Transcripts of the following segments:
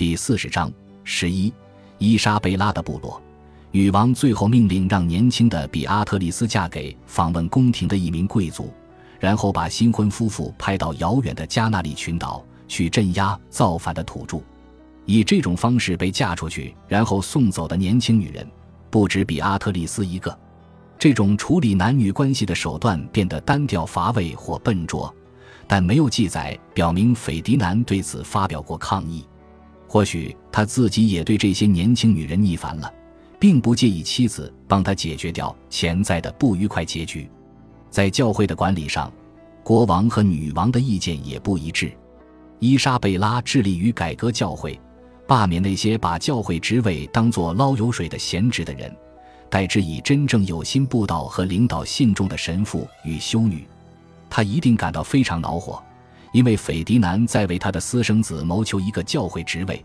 第四十章十一，伊莎贝拉的部落。女王最后命令让年轻的比阿特丽斯嫁给访问宫廷的一名贵族，然后把新婚夫妇派到遥远的加那利群岛去镇压造反的土著。以这种方式被嫁出去，然后送走的年轻女人不止比阿特丽斯一个。这种处理男女关系的手段变得单调乏味或笨拙，但没有记载表明斐迪南对此发表过抗议。或许他自己也对这些年轻女人腻烦了。并不介意妻子帮他解决掉潜在的不愉快结局。在教会的管理上，国王和女王的意见也不一致。伊莎贝拉致力于改革教会，罢免那些把教会职位当作捞油水的闲职的人，代之以真正有心布道和领导信众的神父与修女。他一定感到非常恼火，因为斐迪南在为他的私生子谋求一个教会职位。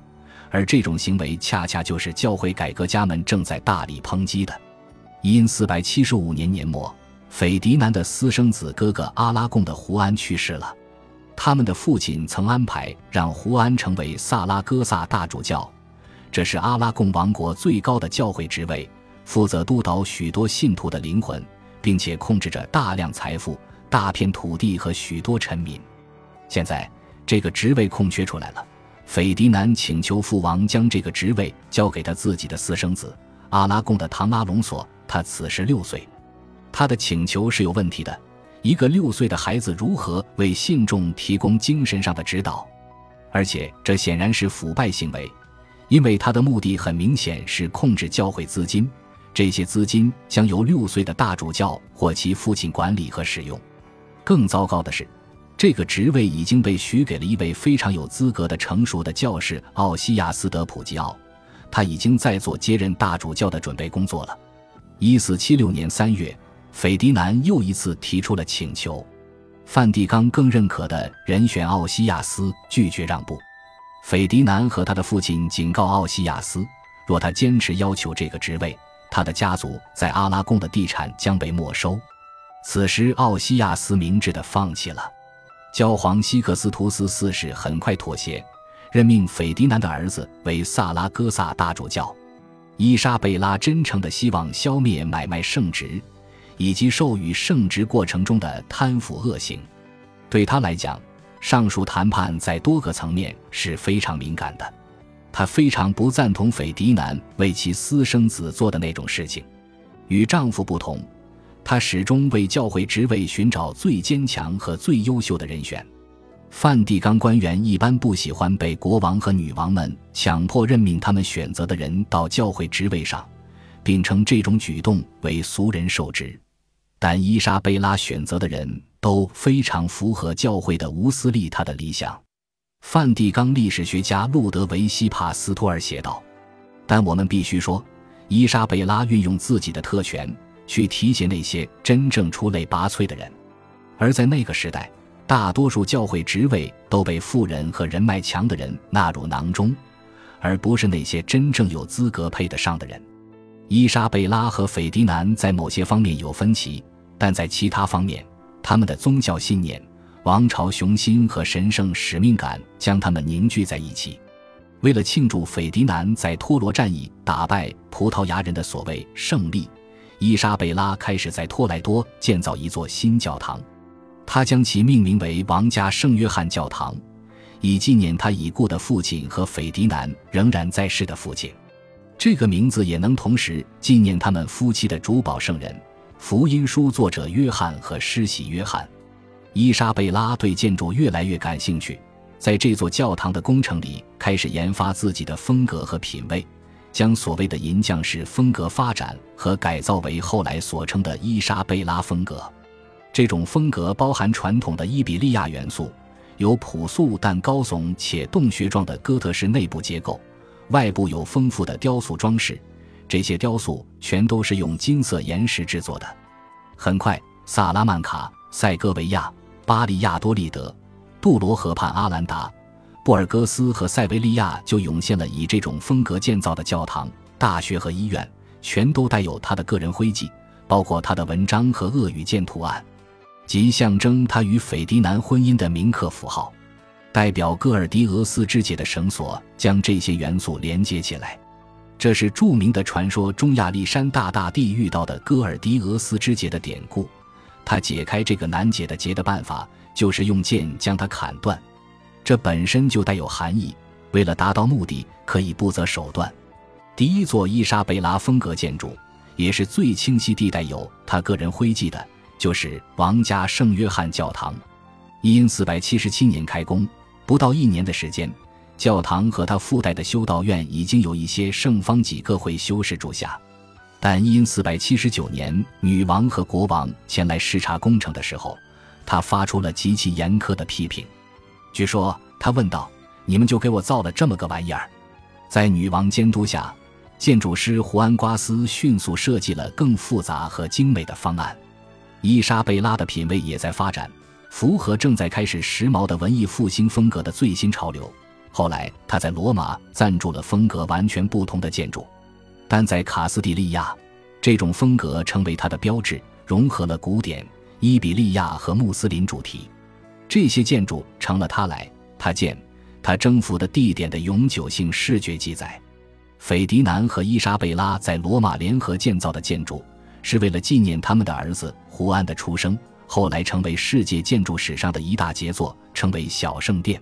而这种行为恰恰就是教会改革家们正在大力抨击的。因四百七十五年年末，斐迪南的私生子哥哥阿拉贡的胡安去世了。他们的父亲曾安排让胡安成为萨拉戈萨大主教，这是阿拉贡王国最高的教会职位，负责督导许多信徒的灵魂，并且控制着大量财富、大片土地和许多臣民。现在这个职位空缺出来了。斐迪南请求父王将这个职位交给他自己的私生子阿拉贡的唐阿隆索。他此时六岁，他的请求是有问题的。一个六岁的孩子如何为信众提供精神上的指导？而且这显然是腐败行为，因为他的目的很明显是控制教会资金。这些资金将由六岁的大主教或其父亲管理和使用。更糟糕的是。这个职位已经被许给了一位非常有资格的成熟的教士奥西亚斯德普吉奥，他已经在做接任大主教的准备工作了。一四七六年三月，斐迪南又一次提出了请求，梵蒂冈更认可的人选奥西亚斯拒绝让步。斐迪南和他的父亲警告奥西亚斯，若他坚持要求这个职位，他的家族在阿拉贡的地产将被没收。此时，奥西亚斯明智地放弃了。教皇西克斯图斯四世很快妥协，任命斐迪南的儿子为萨拉戈萨大主教。伊莎贝拉真诚地希望消灭买卖圣职，以及授予圣职过程中的贪腐恶行。对他来讲，上述谈判在多个层面是非常敏感的。他非常不赞同斐迪南为其私生子做的那种事情。与丈夫不同。他始终为教会职位寻找最坚强和最优秀的人选。梵蒂冈官员一般不喜欢被国王和女王们强迫任命他们选择的人到教会职位上，并称这种举动为俗人受职。但伊莎贝拉选择的人都非常符合教会的无私利他的理想。梵蒂冈历史学家路德维希·帕斯托尔写道：“但我们必须说，伊莎贝拉运用自己的特权。”去提携那些真正出类拔萃的人，而在那个时代，大多数教会职位都被富人和人脉强的人纳入囊中，而不是那些真正有资格配得上的人。伊莎贝拉和斐迪南在某些方面有分歧，但在其他方面，他们的宗教信念、王朝雄心和神圣使命感将他们凝聚在一起。为了庆祝斐迪南在托罗战役打败葡萄牙人的所谓胜利。伊莎贝拉开始在托莱多建造一座新教堂，他将其命名为王家圣约翰教堂，以纪念他已故的父亲和斐迪南仍然在世的父亲。这个名字也能同时纪念他们夫妻的珠宝圣人——福音书作者约翰和施洗约翰。伊莎贝拉对建筑越来越感兴趣，在这座教堂的工程里开始研发自己的风格和品味。将所谓的银匠式风格发展和改造为后来所称的伊莎贝拉风格。这种风格包含传统的伊比利亚元素，有朴素但高耸且洞穴状的哥特式内部结构，外部有丰富的雕塑装饰。这些雕塑全都是用金色岩石制作的。很快，萨拉曼卡、塞戈维亚、巴利亚多利德、杜罗河畔阿兰达。布尔戈斯和塞维利亚就涌现了以这种风格建造的教堂、大学和医院，全都带有他的个人徽记，包括他的文章和鳄鱼剑图案，即象征他与斐迪南婚姻的铭刻符号。代表戈尔迪俄斯之戒的绳索将这些元素连接起来。这是著名的传说中亚历山大大帝遇到的戈尔迪俄斯之结的典故。他解开这个难解的结的办法，就是用剑将它砍断。这本身就带有含义。为了达到目的，可以不择手段。第一座伊莎贝拉风格建筑，也是最清晰地带有他个人徽记的，就是王家圣约翰教堂。因四百七十七年开工，不到一年的时间。教堂和它附带的修道院已经有一些圣方几个会修士住下，但因四百七十九年女王和国王前来视察工程的时候，他发出了极其严苛的批评。据说他问道：“你们就给我造了这么个玩意儿？”在女王监督下，建筑师胡安·瓜斯迅速设计了更复杂和精美的方案。伊莎贝拉的品味也在发展，符合正在开始时髦的文艺复兴风格的最新潮流。后来，他在罗马赞助了风格完全不同的建筑，但在卡斯蒂利亚，这种风格成为他的标志，融合了古典、伊比利亚和穆斯林主题。这些建筑成了他来、他见、他征服的地点的永久性视觉记载。斐迪南和伊莎贝拉在罗马联合建造的建筑，是为了纪念他们的儿子胡安的出生，后来成为世界建筑史上的一大杰作，称为小圣殿。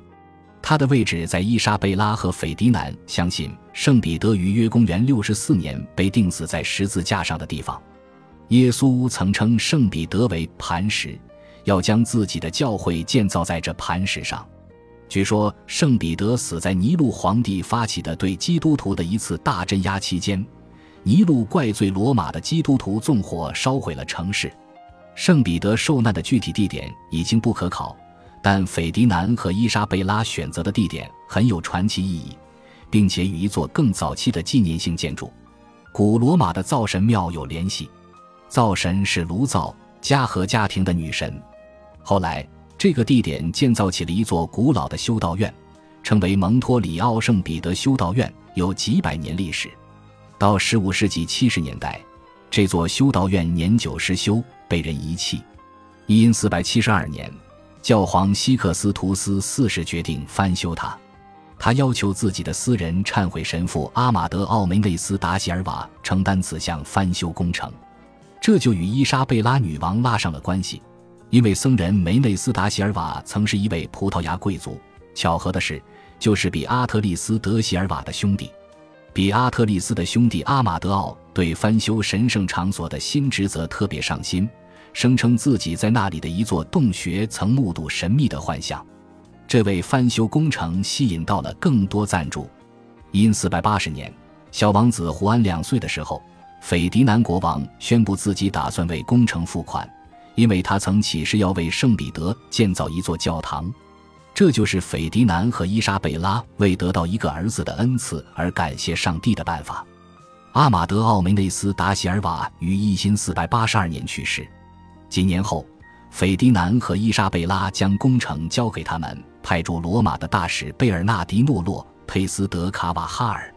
它的位置在伊莎贝拉和斐迪南相信圣彼得于约公元六十四年被钉死在十字架上的地方。耶稣曾称圣彼得为磐石，要将自己的教会建造在这磐石上。据说圣彼得死在尼禄皇帝发起的对基督徒的一次大镇压期间，尼禄怪罪罗马的基督徒纵火烧毁了城市。圣彼得受难的具体地点已经不可考。但斐迪南和伊莎贝拉选择的地点很有传奇意义，并且与一座更早期的纪念性建筑——古罗马的灶神庙有联系。灶神是炉灶、家和家庭的女神。后来，这个地点建造起了一座古老的修道院，称为蒙托里奥圣彼得修道院，有几百年历史。到15世纪70年代，这座修道院年久失修，被人遗弃。因472年。教皇西克斯图斯四世决定翻修它，他要求自己的私人忏悔神父阿马德奥梅内斯达席尔瓦承担此项翻修工程，这就与伊莎贝拉女王拉上了关系，因为僧人梅内斯达席尔瓦曾是一位葡萄牙贵族。巧合的是，就是比阿特利斯德席尔瓦的兄弟。比阿特利斯的兄弟阿马德奥对翻修神圣场所的新职责特别上心。声称自己在那里的一座洞穴曾目睹神秘的幻象，这位翻修工程吸引到了更多赞助。因四百八十年，小王子胡安两岁的时候，斐迪南国王宣布自己打算为工程付款，因为他曾起誓要为圣彼得建造一座教堂。这就是斐迪南和伊莎贝拉为得到一个儿子的恩赐而感谢上帝的办法。阿马德奥梅内斯达席尔瓦于一千四百八十二年去世。几年后，斐迪南和伊莎贝拉将工程交给他们派驻罗马的大使贝尔纳迪诺·洛佩斯·德卡瓦哈尔，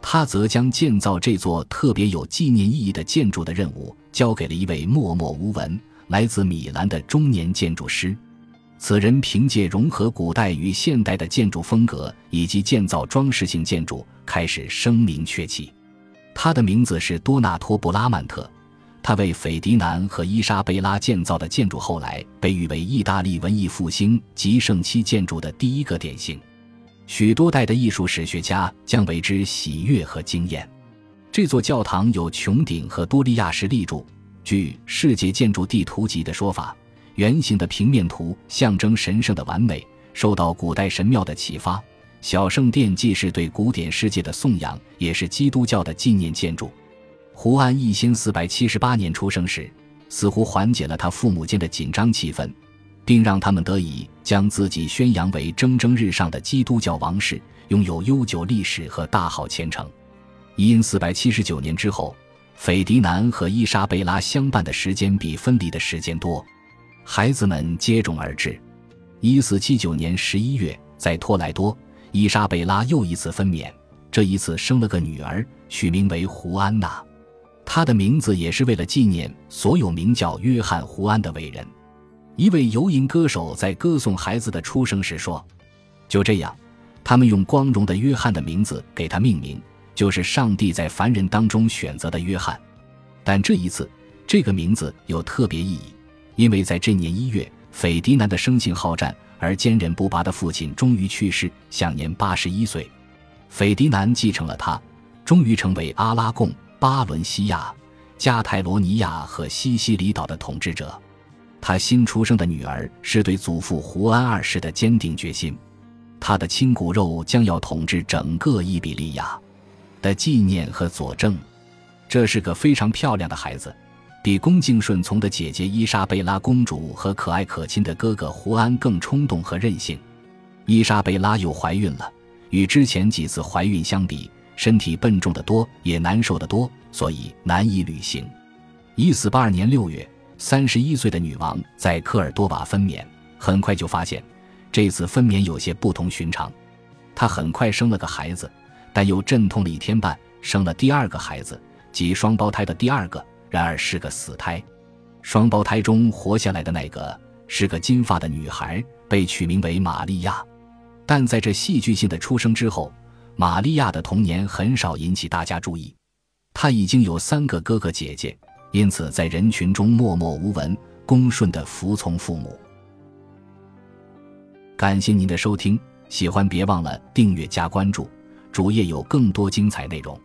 他则将建造这座特别有纪念意义的建筑的任务交给了一位默默无闻、来自米兰的中年建筑师。此人凭借融合古代与现代的建筑风格以及建造装饰性建筑开始声名鹊起。他的名字是多纳托·布拉曼特。他为斐迪南和伊莎贝拉建造的建筑，后来被誉为意大利文艺复兴极盛期建筑的第一个典型。许多代的艺术史学家将为之喜悦和惊艳。这座教堂有穹顶和多利亚式立柱。据《世界建筑地图集》的说法，圆形的平面图象征神圣的完美，受到古代神庙的启发。小圣殿既是对古典世界的颂扬，也是基督教的纪念建筑。胡安一千四百七十八年出生时，似乎缓解了他父母间的紧张气氛，并让他们得以将自己宣扬为蒸蒸日上的基督教王室，拥有悠久历史和大好前程。一因四百七十九年之后，斐迪南和伊莎贝拉相伴的时间比分离的时间多，孩子们接踵而至。一四七九年十一月，在托莱多，伊莎贝拉又一次分娩，这一次生了个女儿，取名为胡安娜。她的名字也是为了纪念所有名叫约翰·胡安的伟人。一位游吟歌手在歌颂孩子的出生时说：“就这样，他们用光荣的约翰的名字给他命名，就是上帝在凡人当中选择的约翰。但这一次，这个名字有特别意义，因为在这年一月，斐迪南的生性好战而坚韧不拔的父亲终于去世，享年八十一岁。斐迪南继承了他，终于成为阿拉贡、巴伦西亚、加泰罗尼亚和西西里岛的统治者。他新出生的女儿是对祖父胡安二世的坚定决心。他的亲骨肉将要统治整个伊比利亚的纪念和佐证。这是个非常漂亮的孩子，比恭敬顺从的姐姐伊莎贝拉公主和可爱可亲的哥哥胡安更冲动和任性。伊莎贝拉又怀孕了，与之前几次怀孕相比，身体笨重得多，也难受得多，所以难以履行。一四八二年六月，三十一岁的女王在科尔多瓦分娩，很快就发现这次分娩有些不同寻常。她很快生了个孩子，但又阵痛了一天半，生了第二个孩子。即双胞胎的第二个，然而是个死胎。双胞胎中活下来的那个是个金发的女孩，被取名为玛利亚。但在这戏剧性的出生之后，玛利亚的童年很少引起大家注意。她已经有三个哥哥姐姐，因此在人群中默默无闻，恭顺地服从父母。感谢您的收听，喜欢别忘了订阅加关注，主页有更多精彩内容。